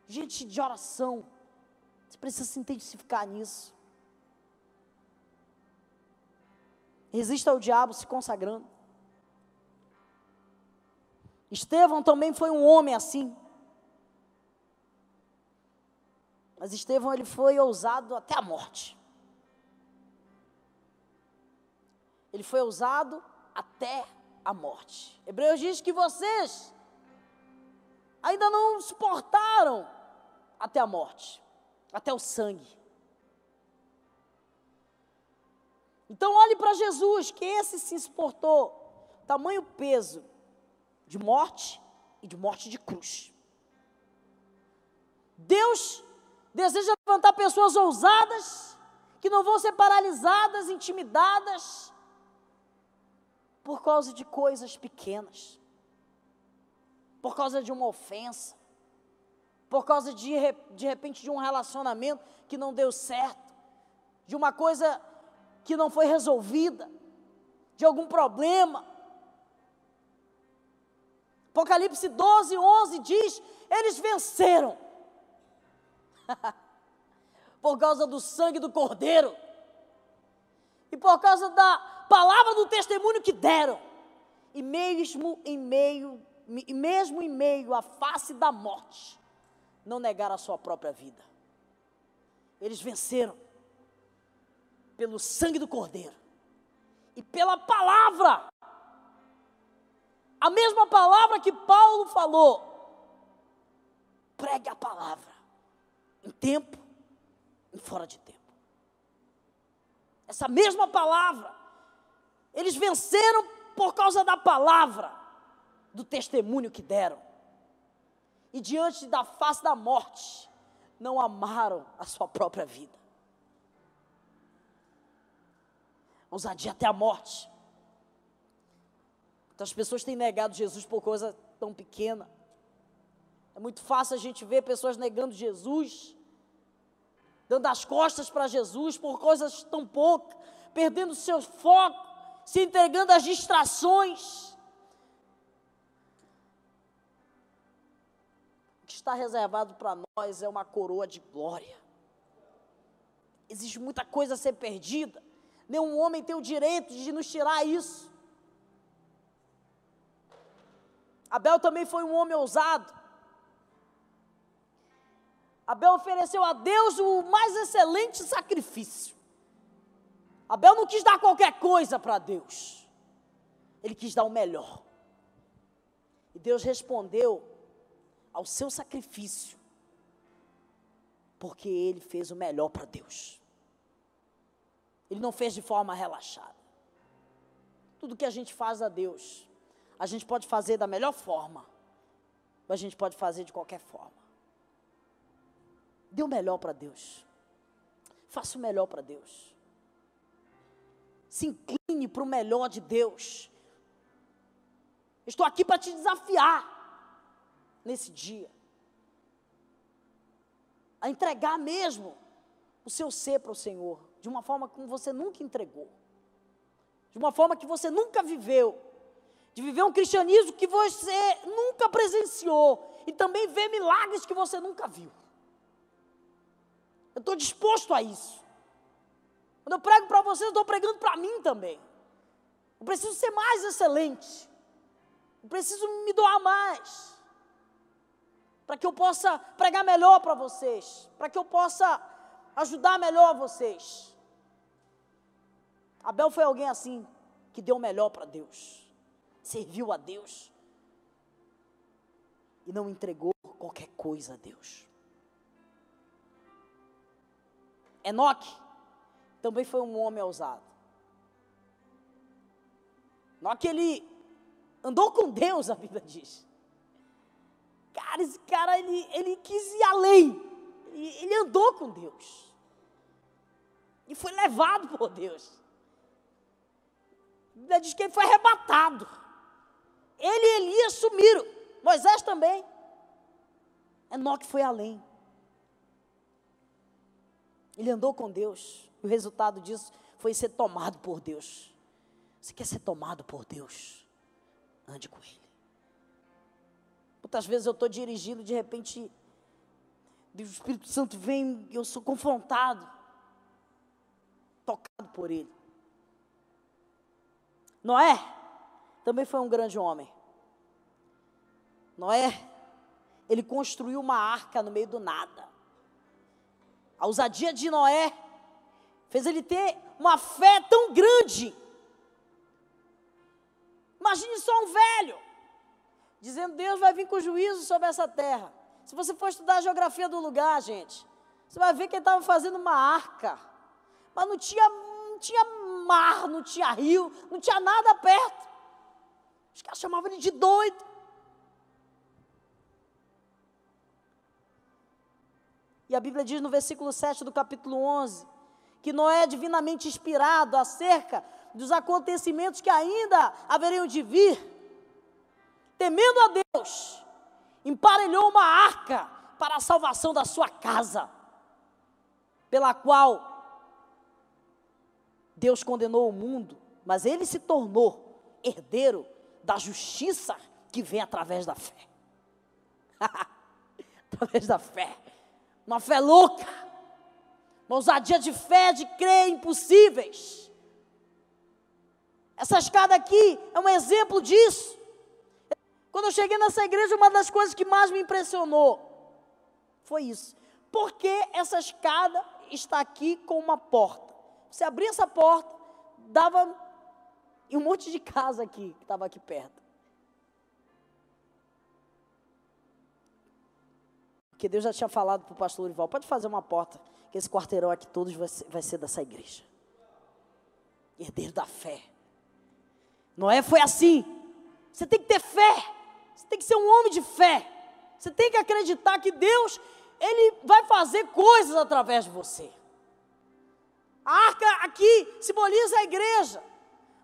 gente de oração. Você precisa se intensificar nisso. Resista ao diabo se consagrando. Estevão também foi um homem assim. Mas Estevão ele foi ousado até a morte. Ele foi ousado até a morte. Hebreus diz que vocês ainda não suportaram até a morte, até o sangue. Então olhe para Jesus, que esse se exportou tamanho peso de morte e de morte de cruz. Deus deseja levantar pessoas ousadas, que não vão ser paralisadas, intimidadas, por causa de coisas pequenas, por causa de uma ofensa, por causa de, de repente de um relacionamento que não deu certo, de uma coisa que não foi resolvida, de algum problema. Apocalipse 12, 11 diz: eles venceram, por causa do sangue do Cordeiro, e por causa da palavra do testemunho que deram, e mesmo em meio, mesmo em meio à face da morte, não negaram a sua própria vida. Eles venceram pelo sangue do Cordeiro e pela palavra. A mesma palavra que Paulo falou. Pregue a palavra em tempo e fora de tempo. Essa mesma palavra, eles venceram por causa da palavra, do testemunho que deram. E diante da face da morte, não amaram a sua própria vida. ousadia até a morte. Muitas pessoas têm negado Jesus por coisa tão pequena. É muito fácil a gente ver pessoas negando Jesus, dando as costas para Jesus por coisas tão poucas, perdendo seu foco, se entregando às distrações. Está reservado para nós é uma coroa de glória. Existe muita coisa a ser perdida. Nenhum homem tem o direito de nos tirar isso. Abel também foi um homem ousado. Abel ofereceu a Deus o mais excelente sacrifício. Abel não quis dar qualquer coisa para Deus. Ele quis dar o melhor. E Deus respondeu ao seu sacrifício, porque ele fez o melhor para Deus. Ele não fez de forma relaxada. Tudo que a gente faz a Deus, a gente pode fazer da melhor forma, mas a gente pode fazer de qualquer forma. Dê o melhor para Deus. Faça o melhor para Deus. Se incline para o melhor de Deus. Estou aqui para te desafiar nesse dia. A entregar mesmo o seu ser para o Senhor de uma forma como você nunca entregou, de uma forma que você nunca viveu, de viver um cristianismo que você nunca presenciou e também ver milagres que você nunca viu. Eu estou disposto a isso. Quando eu prego para vocês, eu estou pregando para mim também. Eu preciso ser mais excelente. Eu preciso me doar mais. Para que eu possa pregar melhor para vocês. Para que eu possa ajudar melhor vocês. Abel foi alguém assim, que deu melhor para Deus, serviu a Deus e não entregou qualquer coisa a Deus. Enoque também foi um homem ousado. Enoque, ele andou com Deus, a Bíblia diz. Cara, esse cara, ele, ele quis ir além. Ele, ele andou com Deus. E foi levado por Deus. Bíblia diz que ele foi arrebatado. Ele e Elias sumiram. Moisés também. Enoque foi além. Ele andou com Deus. E o resultado disso foi ser tomado por Deus. Você quer ser tomado por Deus? Ande com Ele. Muitas vezes eu estou dirigindo, de repente, o Espírito Santo vem e eu sou confrontado, tocado por Ele. Noé também foi um grande homem. Noé, ele construiu uma arca no meio do nada. A ousadia de Noé fez ele ter uma fé tão grande. Imagine só um velho dizendo: Deus vai vir com juízo sobre essa terra. Se você for estudar a geografia do lugar, gente, você vai ver que ele estava fazendo uma arca, mas não tinha, não tinha mar, não tinha rio, não tinha nada perto. Os caras chamavam ele de doido. E a Bíblia diz no versículo 7 do capítulo 11 que Noé é divinamente inspirado acerca dos acontecimentos que ainda haveriam de vir. Temendo a Deus, emparelhou uma arca para a salvação da sua casa, pela qual Deus condenou o mundo, mas ele se tornou herdeiro da justiça que vem através da fé. através da fé. Uma fé louca. Uma ousadia de fé, de crer impossíveis. Essa escada aqui é um exemplo disso. Quando eu cheguei nessa igreja, uma das coisas que mais me impressionou foi isso. Porque essa escada está aqui com uma porta. Você abria essa porta, dava em um monte de casa aqui, que estava aqui perto. Porque Deus já tinha falado para o pastor Urival, pode fazer uma porta, que esse quarteirão aqui todos vai ser, vai ser dessa igreja. Herdeiro da fé. Noé foi assim. Você tem que ter fé. Você tem que ser um homem de fé. Você tem que acreditar que Deus, Ele vai fazer coisas através de você. A arca aqui simboliza a igreja.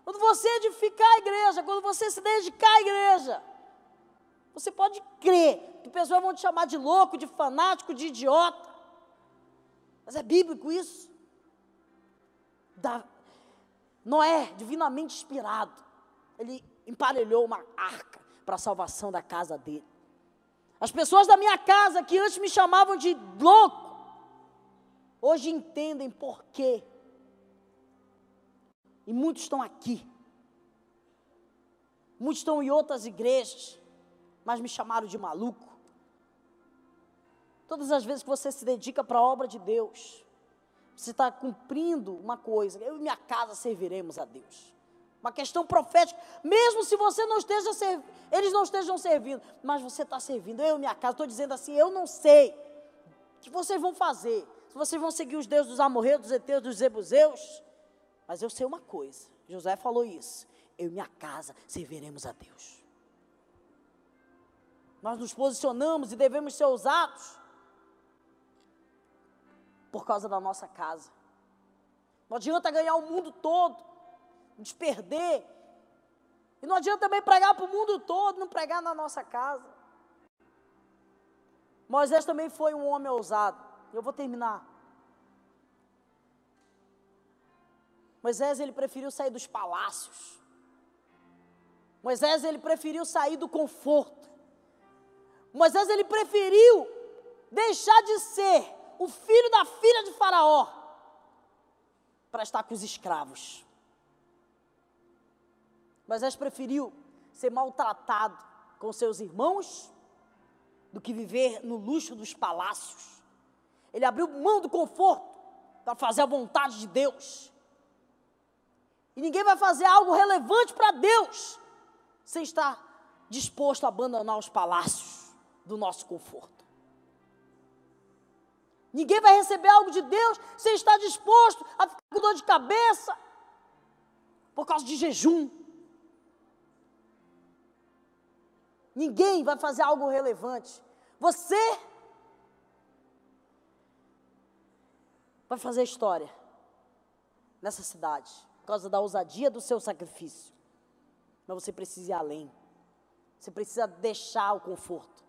Quando você edificar a igreja, quando você se dedicar à igreja, você pode crer que pessoas vão te chamar de louco, de fanático, de idiota. Mas é bíblico isso. Da, Noé, divinamente inspirado, ele emparelhou uma arca para a salvação da casa dele. As pessoas da minha casa que antes me chamavam de louco, hoje entendem por quê e muitos estão aqui. Muitos estão em outras igrejas, mas me chamaram de maluco. Todas as vezes que você se dedica para a obra de Deus, você está cumprindo uma coisa. Eu e minha casa serviremos a Deus. Uma questão profética, mesmo se você não esteja eles não estejam servindo, mas você está servindo. Eu minha casa, estou dizendo assim, eu não sei o que vocês vão fazer. Se vocês vão seguir os deuses dos amorreus, dos heteus, dos zebuseus, mas eu sei uma coisa: José falou isso. Eu e minha casa serviremos a Deus. Nós nos posicionamos e devemos ser ousados por causa da nossa casa. Não adianta ganhar o mundo todo, nos perder. E não adianta também pregar para o mundo todo, não pregar na nossa casa. Moisés também foi um homem ousado. Eu vou terminar. Moisés ele preferiu sair dos palácios. Moisés ele preferiu sair do conforto. Moisés ele preferiu deixar de ser o filho da filha de Faraó para estar com os escravos. Moisés preferiu ser maltratado com seus irmãos do que viver no luxo dos palácios. Ele abriu mão do conforto para fazer a vontade de Deus. E ninguém vai fazer algo relevante para Deus sem estar disposto a abandonar os palácios do nosso conforto. Ninguém vai receber algo de Deus sem estar disposto a ficar com dor de cabeça por causa de jejum. Ninguém vai fazer algo relevante. Você vai fazer história nessa cidade por causa da ousadia do seu sacrifício. Mas você precisa ir além. Você precisa deixar o conforto.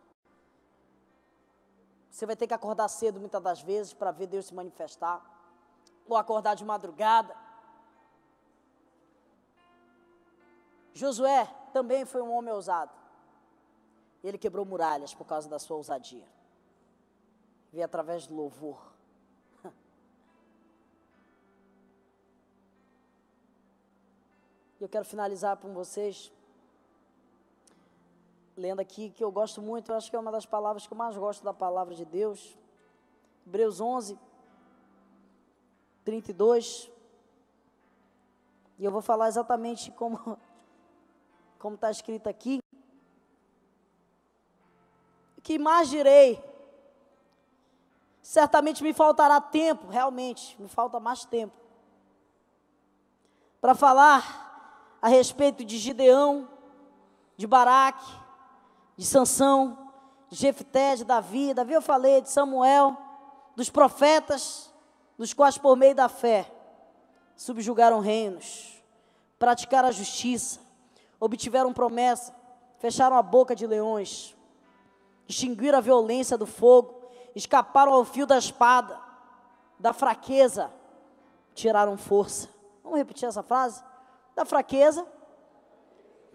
Você vai ter que acordar cedo muitas das vezes para ver Deus se manifestar. Ou acordar de madrugada. Josué também foi um homem ousado. Ele quebrou muralhas por causa da sua ousadia. Veio através do louvor. E eu quero finalizar com vocês, lendo aqui, que eu gosto muito, eu acho que é uma das palavras que eu mais gosto da palavra de Deus. Hebreus 11, 32. E eu vou falar exatamente como como está escrito aqui. Que mais direi? Certamente me faltará tempo, realmente, me falta mais tempo para falar a respeito de Gideão, de Baraque, de Sansão, de Jefté, de Davi. Davi eu falei, de Samuel, dos profetas, dos quais por meio da fé subjugaram reinos, praticaram a justiça, obtiveram promessa, fecharam a boca de leões, extinguiram a violência do fogo, escaparam ao fio da espada, da fraqueza, tiraram força. Vamos repetir essa frase? Da fraqueza,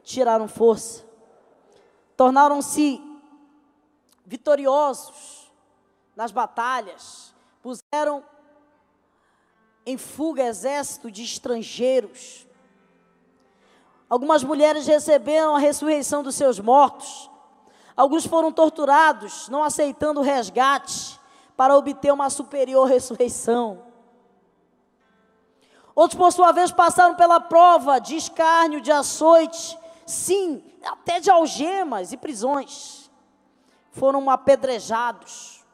tiraram força. Tornaram-se vitoriosos nas batalhas, puseram em fuga exército de estrangeiros. Algumas mulheres receberam a ressurreição dos seus mortos. Alguns foram torturados, não aceitando o resgate para obter uma superior ressurreição. Outros, por sua vez, passaram pela prova de escárnio, de açoite, sim, até de algemas e prisões. Foram apedrejados,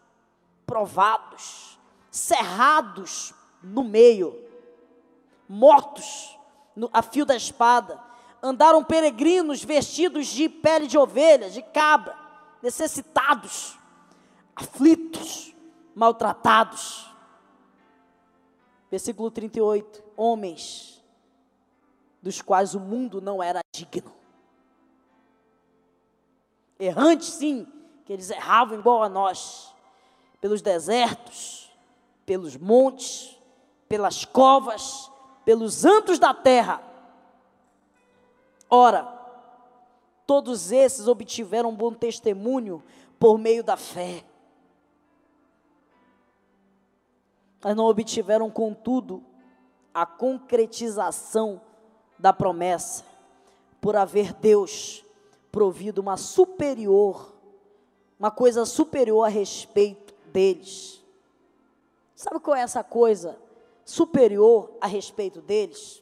provados, cerrados no meio, mortos no, a fio da espada. Andaram peregrinos vestidos de pele de ovelha, de cabra, necessitados, aflitos, maltratados. Versículo 38: Homens dos quais o mundo não era digno. Errantes, sim, que eles erravam igual a nós, pelos desertos, pelos montes, pelas covas, pelos antos da terra. Ora, todos esses obtiveram um bom testemunho por meio da fé. Mas não obtiveram, contudo, a concretização da promessa, por haver Deus provido uma superior, uma coisa superior a respeito deles. Sabe qual é essa coisa superior a respeito deles,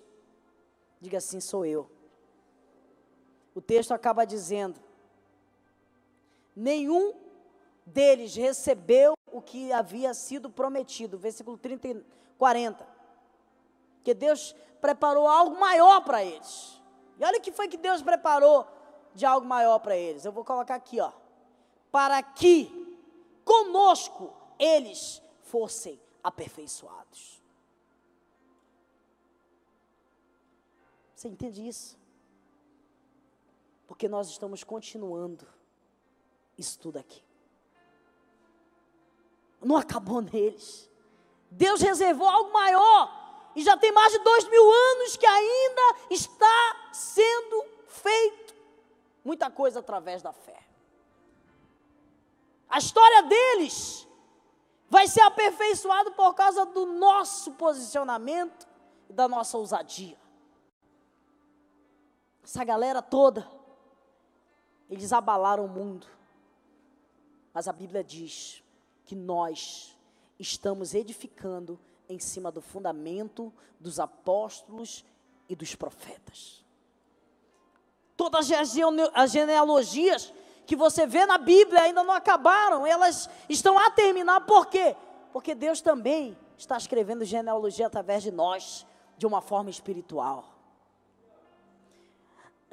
diga assim: sou eu. O texto acaba dizendo: nenhum deles recebeu o que havia sido prometido, versículo 30 e 40. Que Deus preparou algo maior para eles. E olha o que foi que Deus preparou de algo maior para eles. Eu vou colocar aqui, ó. Para que conosco eles fossem aperfeiçoados. Você entende isso? Porque nós estamos continuando isso tudo aqui. Não acabou neles. Deus reservou algo maior. E já tem mais de dois mil anos que ainda está sendo feito. Muita coisa através da fé. A história deles vai ser aperfeiçoada por causa do nosso posicionamento e da nossa ousadia essa galera toda, eles abalaram o mundo. Mas a Bíblia diz que nós estamos edificando em cima do fundamento dos apóstolos e dos profetas. Todas as genealogias que você vê na Bíblia ainda não acabaram, elas estão a terminar, por quê? Porque Deus também está escrevendo genealogia através de nós, de uma forma espiritual.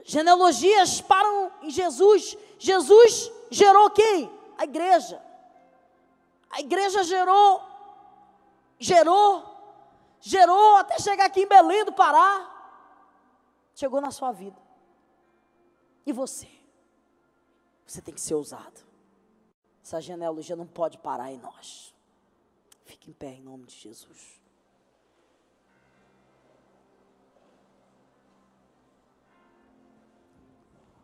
Genealogias param em Jesus. Jesus gerou quem? A igreja. A igreja gerou, gerou, gerou até chegar aqui em Belém do Pará. Chegou na sua vida. E você? Você tem que ser ousado. Essa genealogia não pode parar em nós. Fique em pé em nome de Jesus.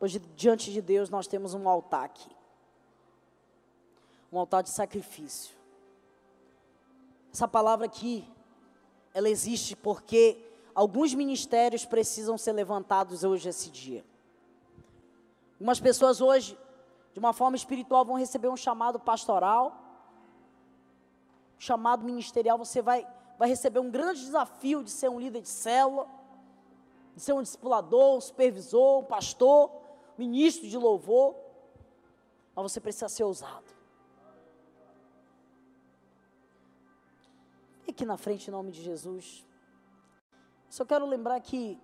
Hoje, diante de Deus, nós temos um altar aqui. Um altar de sacrifício. Essa palavra aqui, ela existe porque alguns ministérios precisam ser levantados hoje, esse dia. Algumas pessoas hoje, de uma forma espiritual, vão receber um chamado pastoral, um chamado ministerial. Você vai, vai receber um grande desafio de ser um líder de célula, de ser um discipulador, um supervisor, um pastor ministro de louvor, mas você precisa ser ousado. Vem aqui na frente em nome de Jesus. Só quero lembrar que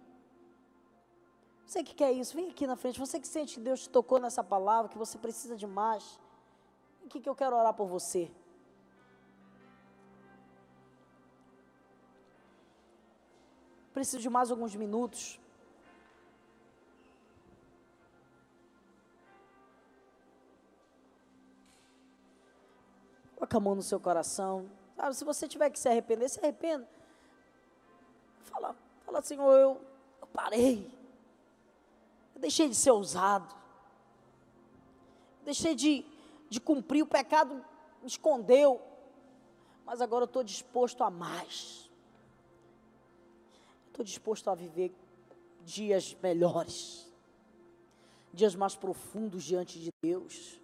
você que quer isso, vem aqui na frente. Você que sente que Deus te tocou nessa palavra, que você precisa de mais. O que eu quero orar por você? Preciso de mais alguns minutos. Coloca a mão no seu coração. Sabe, se você tiver que se arrepender, se arrependa. Fala, fala Senhor, eu, eu parei. Eu deixei de ser ousado. Deixei de, de cumprir o pecado, me escondeu. Mas agora eu estou disposto a mais. Estou disposto a viver dias melhores. Dias mais profundos diante de Deus.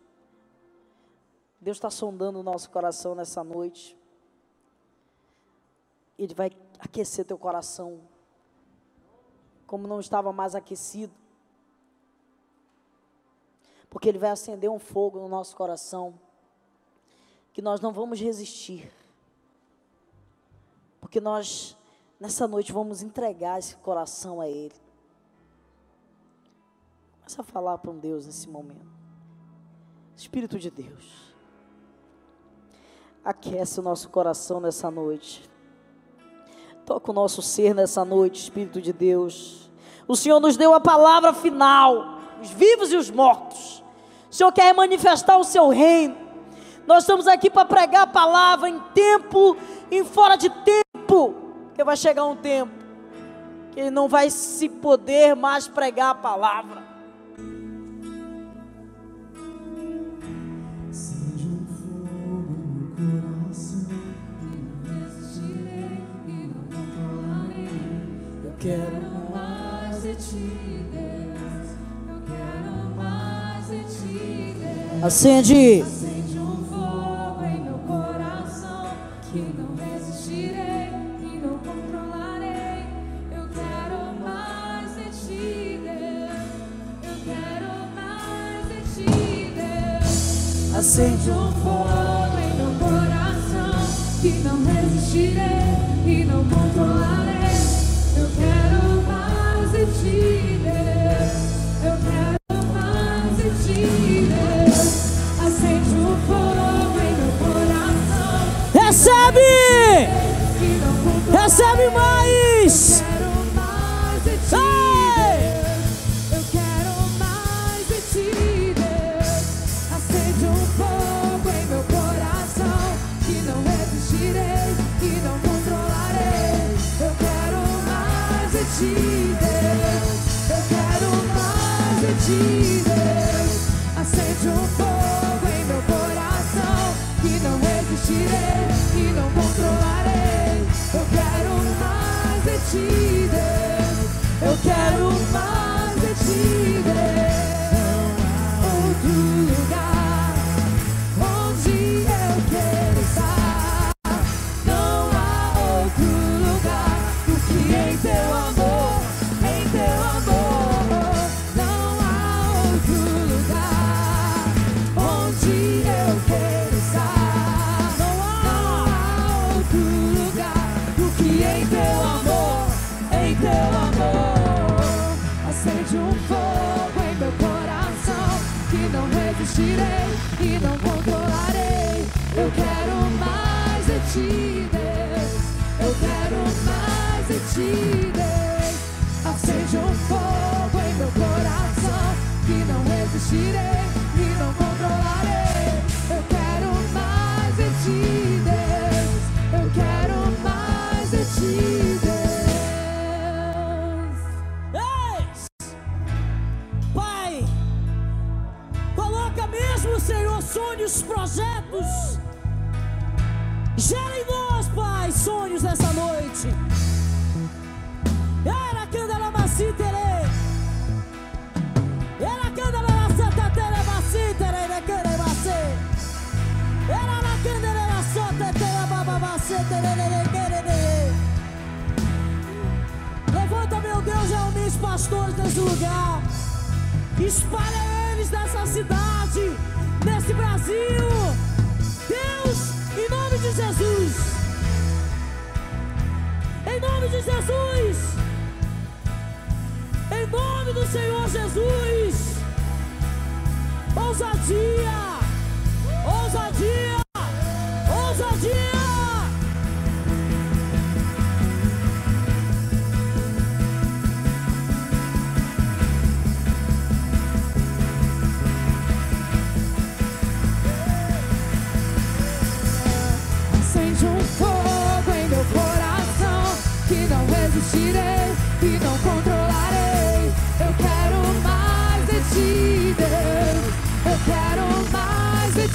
Deus está sondando o nosso coração nessa noite. Ele vai aquecer teu coração, como não estava mais aquecido. Porque Ele vai acender um fogo no nosso coração, que nós não vamos resistir. Porque nós, nessa noite, vamos entregar esse coração a Ele. Começa a falar para um Deus nesse momento. Espírito de Deus, aquece o nosso coração nessa noite. Toca o nosso ser nessa noite, Espírito de Deus. O Senhor nos deu a palavra final, os vivos e os mortos. O Senhor quer manifestar o seu reino. Nós estamos aqui para pregar a palavra em tempo, em fora de tempo. Porque vai chegar um tempo que não vai se poder mais pregar a palavra. Quero mais de ti, Deus. Eu quero mais de ti, Deus. Acende.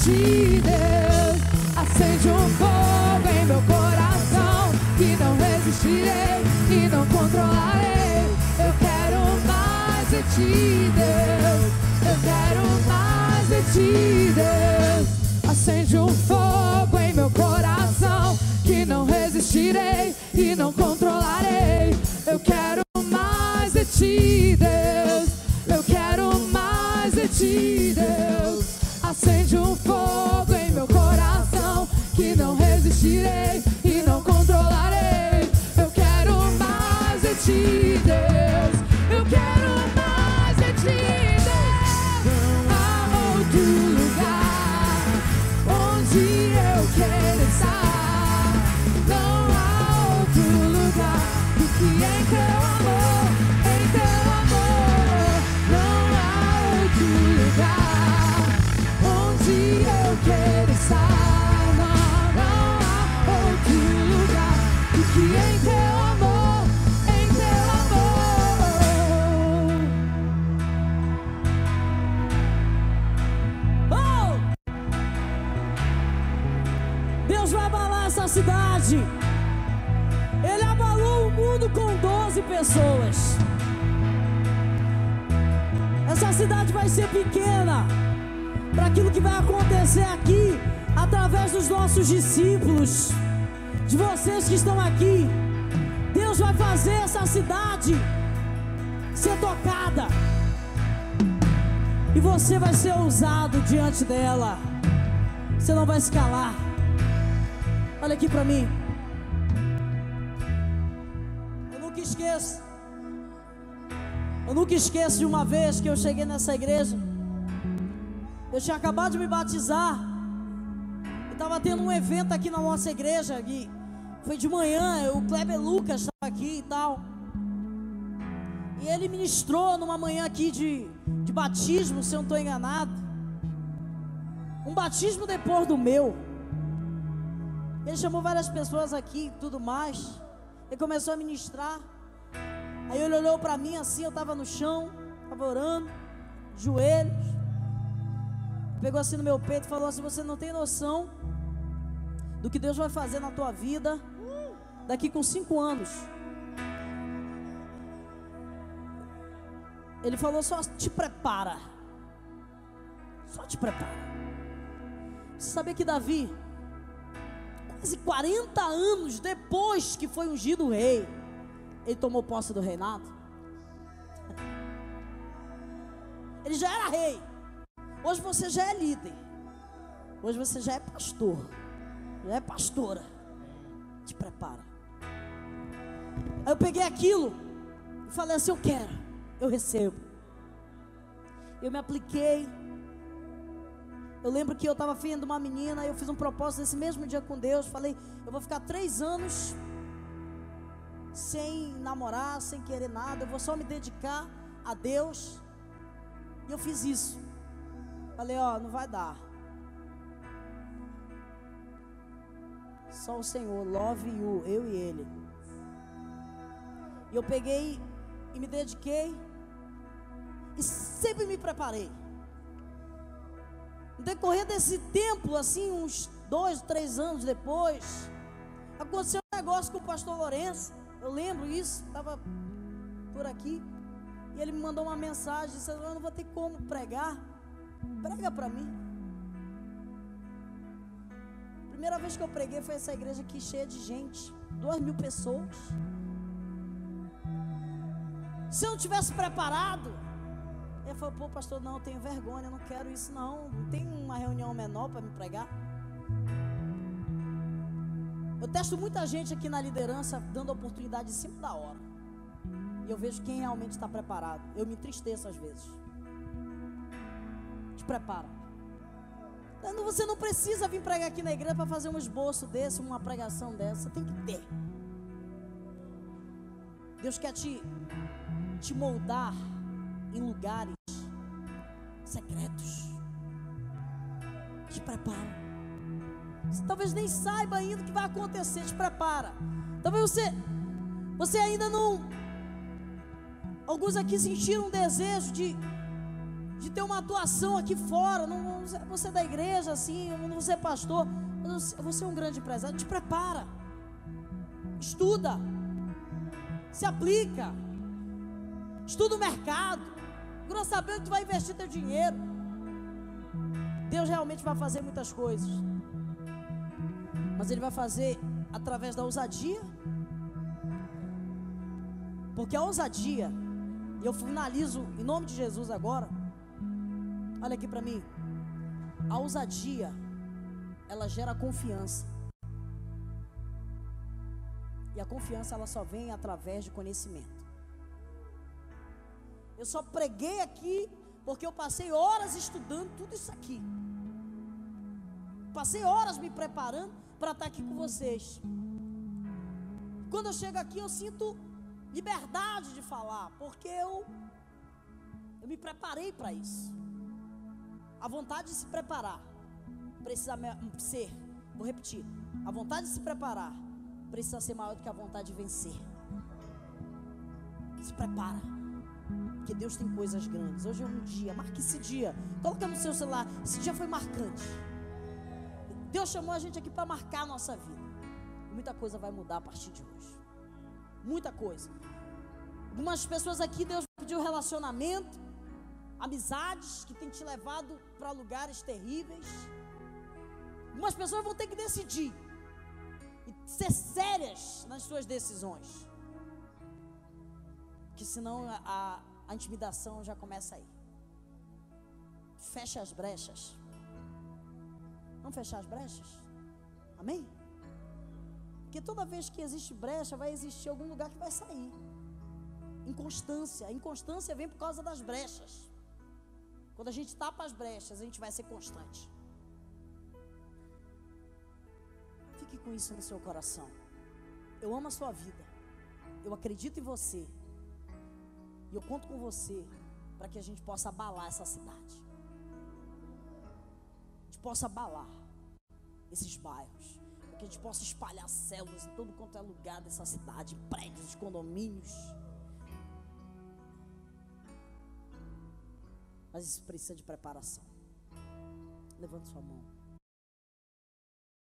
Mais de essa cidade ser tocada. E você vai ser ousado diante dela. Você não vai se calar. Olha aqui para mim. Eu nunca esqueço. Eu nunca esqueço de uma vez que eu cheguei nessa igreja. Eu tinha acabado de me batizar. E estava tendo um evento aqui na nossa igreja. Foi de manhã. O Kleber Lucas estava aqui e tal. E ele ministrou numa manhã aqui de, de batismo, se eu não estou enganado. Um batismo depois do meu. Ele chamou várias pessoas aqui e tudo mais. Ele começou a ministrar. Aí ele olhou para mim assim, eu estava no chão, estava orando, joelhos. Pegou assim no meu peito e falou assim: Você não tem noção do que Deus vai fazer na tua vida daqui com cinco anos. Ele falou: Só te prepara. Só te prepara. Você sabia que Davi, quase 40 anos depois que foi ungido rei, ele tomou posse do reinado? Ele já era rei. Hoje você já é líder. Hoje você já é pastor. Já é pastora. Te prepara. Aí eu peguei aquilo e falei assim: Eu quero, eu recebo. Eu me apliquei. Eu lembro que eu estava vendo uma menina, eu fiz um propósito nesse mesmo dia com Deus. Falei: Eu vou ficar três anos sem namorar, sem querer nada. Eu vou só me dedicar a Deus. E eu fiz isso. Falei: Ó, não vai dar. Só o Senhor, love you, eu e Ele. E eu peguei e me dediquei. E sempre me preparei. No decorrer desse tempo, assim, uns dois, três anos depois, aconteceu um negócio com o pastor Lourenço. Eu lembro isso, estava por aqui. E ele me mandou uma mensagem, disse, eu não vou ter como pregar. Prega para mim. Primeira vez que eu preguei foi essa igreja aqui cheia de gente. Duas mil pessoas. Se eu não tivesse preparado, ele falou, pô, pastor, não, eu tenho vergonha, eu não quero isso não. Não tem uma reunião menor para me pregar. Eu testo muita gente aqui na liderança dando oportunidade em cima da hora. E eu vejo quem realmente está preparado. Eu me entristeço às vezes. Te prepara. Você não precisa vir pregar aqui na igreja para fazer um esboço desse, uma pregação dessa. Tem que ter. Deus quer te, te moldar em lugares secretos. Te prepara. Você talvez nem saiba ainda o que vai acontecer. Te prepara. Talvez você, você ainda não. Alguns aqui sentiram um desejo de, de ter uma atuação aqui fora. Não, você é da igreja, assim, não você é pastor. Você é um grande empresário. Te prepara. Estuda. Se aplica. Estuda o mercado. Procura saber onde tu vai investir teu dinheiro. Deus realmente vai fazer muitas coisas. Mas Ele vai fazer através da ousadia. Porque a ousadia, e eu finalizo em nome de Jesus agora. Olha aqui para mim. A ousadia, ela gera confiança. E a confiança ela só vem através de conhecimento. Eu só preguei aqui porque eu passei horas estudando tudo isso aqui. Passei horas me preparando para estar aqui com vocês. Quando eu chego aqui, eu sinto liberdade de falar, porque eu eu me preparei para isso. A vontade de se preparar precisa ser, vou repetir, a vontade de se preparar precisa ser maior do que a vontade de vencer. Se prepara. Porque Deus tem coisas grandes. Hoje é um dia, marque esse dia. Coloca no seu celular. Esse dia foi marcante. Deus chamou a gente aqui para marcar a nossa vida. Muita coisa vai mudar a partir de hoje. Muita coisa. Algumas pessoas aqui Deus pediu relacionamento, amizades que tem te levado para lugares terríveis. Algumas pessoas vão ter que decidir e ser sérias nas suas decisões. Que senão a, a, a intimidação já começa aí. Fecha as brechas. Vamos fechar as brechas? Amém? Porque toda vez que existe brecha, vai existir algum lugar que vai sair. Inconstância. A inconstância vem por causa das brechas. Quando a gente tapa as brechas, a gente vai ser constante. Fique com isso no seu coração. Eu amo a sua vida. Eu acredito em você. E eu conto com você para que a gente possa abalar essa cidade. A gente possa abalar esses bairros. Para que a gente possa espalhar células em todo quanto é lugar dessa cidade, prédios, condomínios. Mas isso precisa de preparação. Levante sua mão.